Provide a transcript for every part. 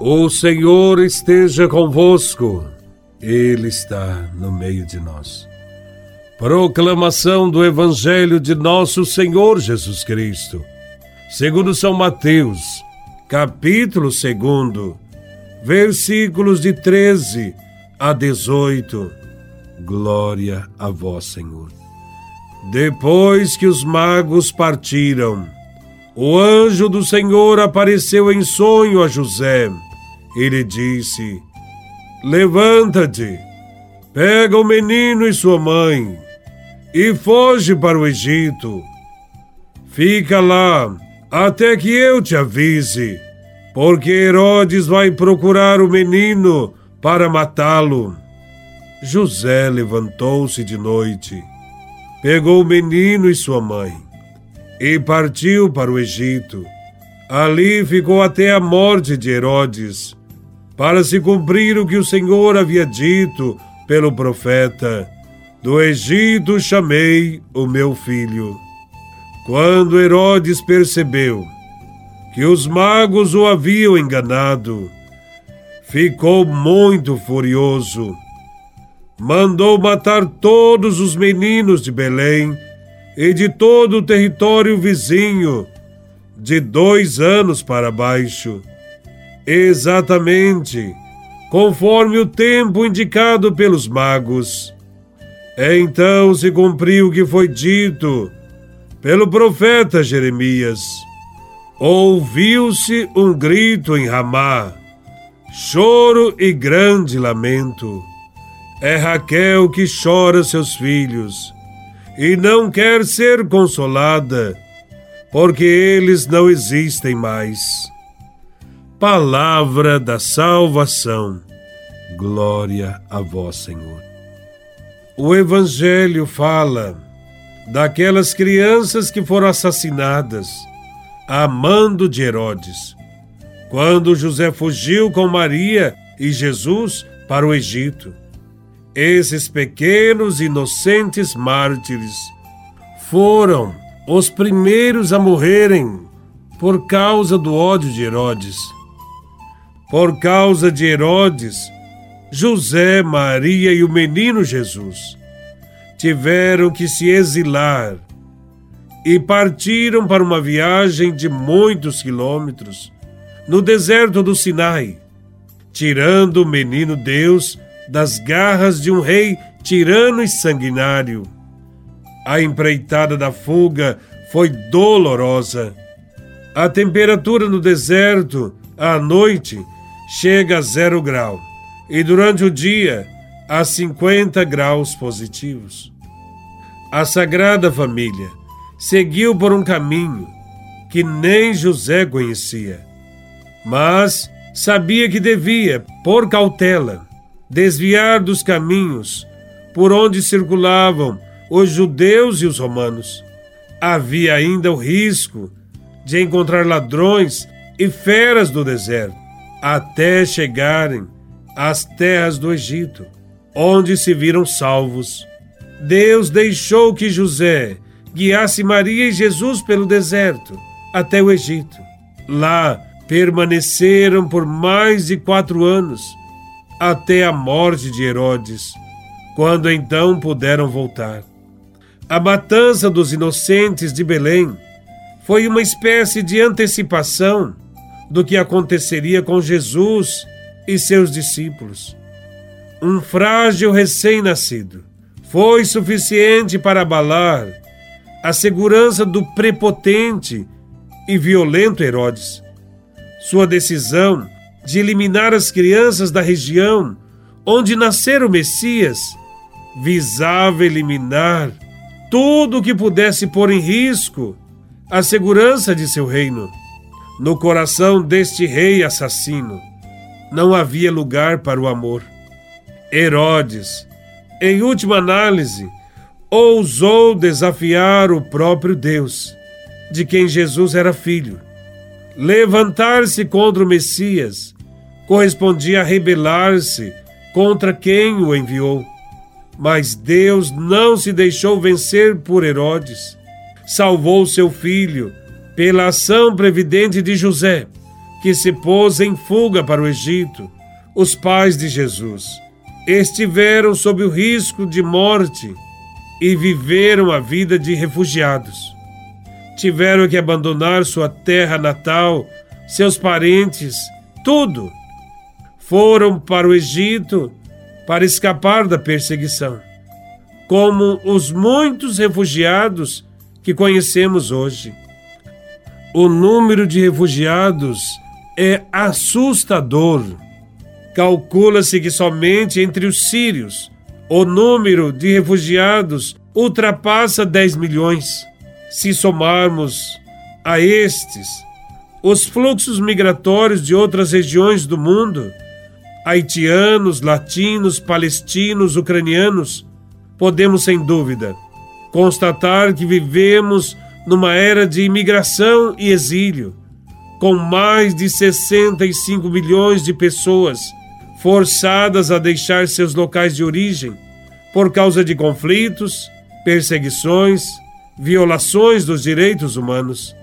O Senhor esteja convosco, Ele está no meio de nós. Proclamação do Evangelho de Nosso Senhor Jesus Cristo, segundo São Mateus, capítulo 2, versículos de 13 a 18. Glória a Vós, Senhor. Depois que os magos partiram, o anjo do Senhor apareceu em sonho a José ele disse: Levanta-te, pega o menino e sua mãe e foge para o Egito. Fica lá até que eu te avise, porque Herodes vai procurar o menino para matá-lo. José levantou-se de noite, pegou o menino e sua mãe e partiu para o Egito. Ali ficou até a morte de Herodes para se cumprir o que o Senhor havia dito pelo profeta: Do Egito chamei o meu filho. Quando Herodes percebeu que os magos o haviam enganado, ficou muito furioso. Mandou matar todos os meninos de Belém e de todo o território vizinho, de dois anos para baixo exatamente conforme o tempo indicado pelos magos. Então se cumpriu o que foi dito pelo profeta Jeremias. Ouviu-se um grito em Ramá, choro e grande lamento. É Raquel que chora seus filhos e não quer ser consolada, porque eles não existem mais. Palavra da salvação. Glória a vós, Senhor. O Evangelho fala daquelas crianças que foram assassinadas a mando de Herodes, quando José fugiu com Maria e Jesus para o Egito. Esses pequenos inocentes mártires foram os primeiros a morrerem por causa do ódio de Herodes por causa de Herodes, José, Maria e o menino Jesus tiveram que se exilar e partiram para uma viagem de muitos quilômetros no deserto do Sinai, tirando o menino Deus das garras de um rei tirano e sanguinário. A empreitada da fuga foi dolorosa. A temperatura no deserto, à noite, chega a zero grau e durante o dia a 50 graus positivos. A Sagrada Família seguiu por um caminho que nem José conhecia, mas sabia que devia, por cautela, desviar dos caminhos por onde circulavam os judeus e os romanos. Havia ainda o risco de encontrar ladrões e feras do deserto até chegarem às terras do Egito, onde se viram salvos. Deus deixou que José guiasse Maria e Jesus pelo deserto até o Egito. Lá permaneceram por mais de quatro anos, até a morte de Herodes, quando então puderam voltar. A matança dos inocentes de Belém foi uma espécie de antecipação do que aconteceria com Jesus e seus discípulos. Um frágil recém-nascido foi suficiente para abalar a segurança do prepotente e violento Herodes. Sua decisão de eliminar as crianças da região onde nascera o Messias visava eliminar tudo o que pudesse pôr em risco a segurança de seu reino. No coração deste rei assassino não havia lugar para o amor. Herodes, em última análise, ousou desafiar o próprio Deus, de quem Jesus era filho. Levantar-se contra o Messias correspondia a rebelar-se contra quem o enviou. Mas Deus não se deixou vencer por Herodes. Salvou seu filho pela ação previdente de José, que se pôs em fuga para o Egito, os pais de Jesus, estiveram sob o risco de morte e viveram a vida de refugiados. Tiveram que abandonar sua terra natal, seus parentes, tudo. Foram para o Egito para escapar da perseguição, como os muitos refugiados que conhecemos hoje. O número de refugiados é assustador. Calcula-se que somente entre os sírios o número de refugiados ultrapassa 10 milhões. Se somarmos a estes os fluxos migratórios de outras regiões do mundo, haitianos, latinos, palestinos, ucranianos, podemos sem dúvida constatar que vivemos numa era de imigração e exílio, com mais de 65 milhões de pessoas forçadas a deixar seus locais de origem por causa de conflitos, perseguições, violações dos direitos humanos.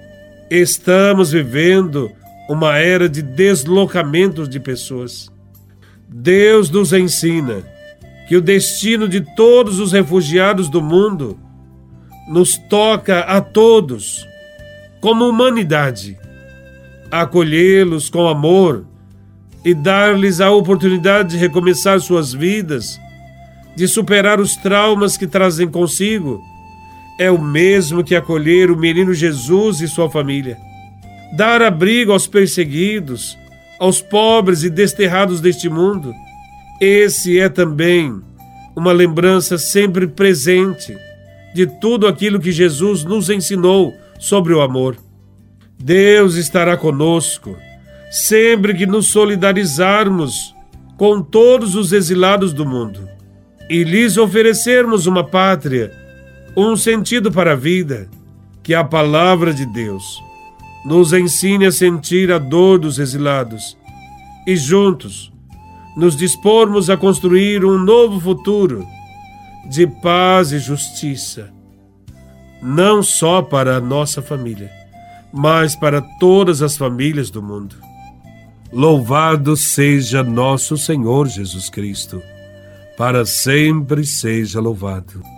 Estamos vivendo uma era de deslocamentos de pessoas. Deus nos ensina que o destino de todos os refugiados do mundo nos toca a todos, como humanidade, acolhê-los com amor e dar-lhes a oportunidade de recomeçar suas vidas, de superar os traumas que trazem consigo, é o mesmo que acolher o menino Jesus e sua família. Dar abrigo aos perseguidos, aos pobres e desterrados deste mundo. Esse é também uma lembrança sempre presente de tudo aquilo que Jesus nos ensinou sobre o amor. Deus estará conosco sempre que nos solidarizarmos com todos os exilados do mundo e lhes oferecermos uma pátria, um sentido para a vida, que a palavra de Deus nos ensine a sentir a dor dos exilados e juntos nos dispormos a construir um novo futuro de paz e justiça, não só para a nossa família, mas para todas as famílias do mundo. Louvado seja nosso Senhor Jesus Cristo, para sempre seja louvado.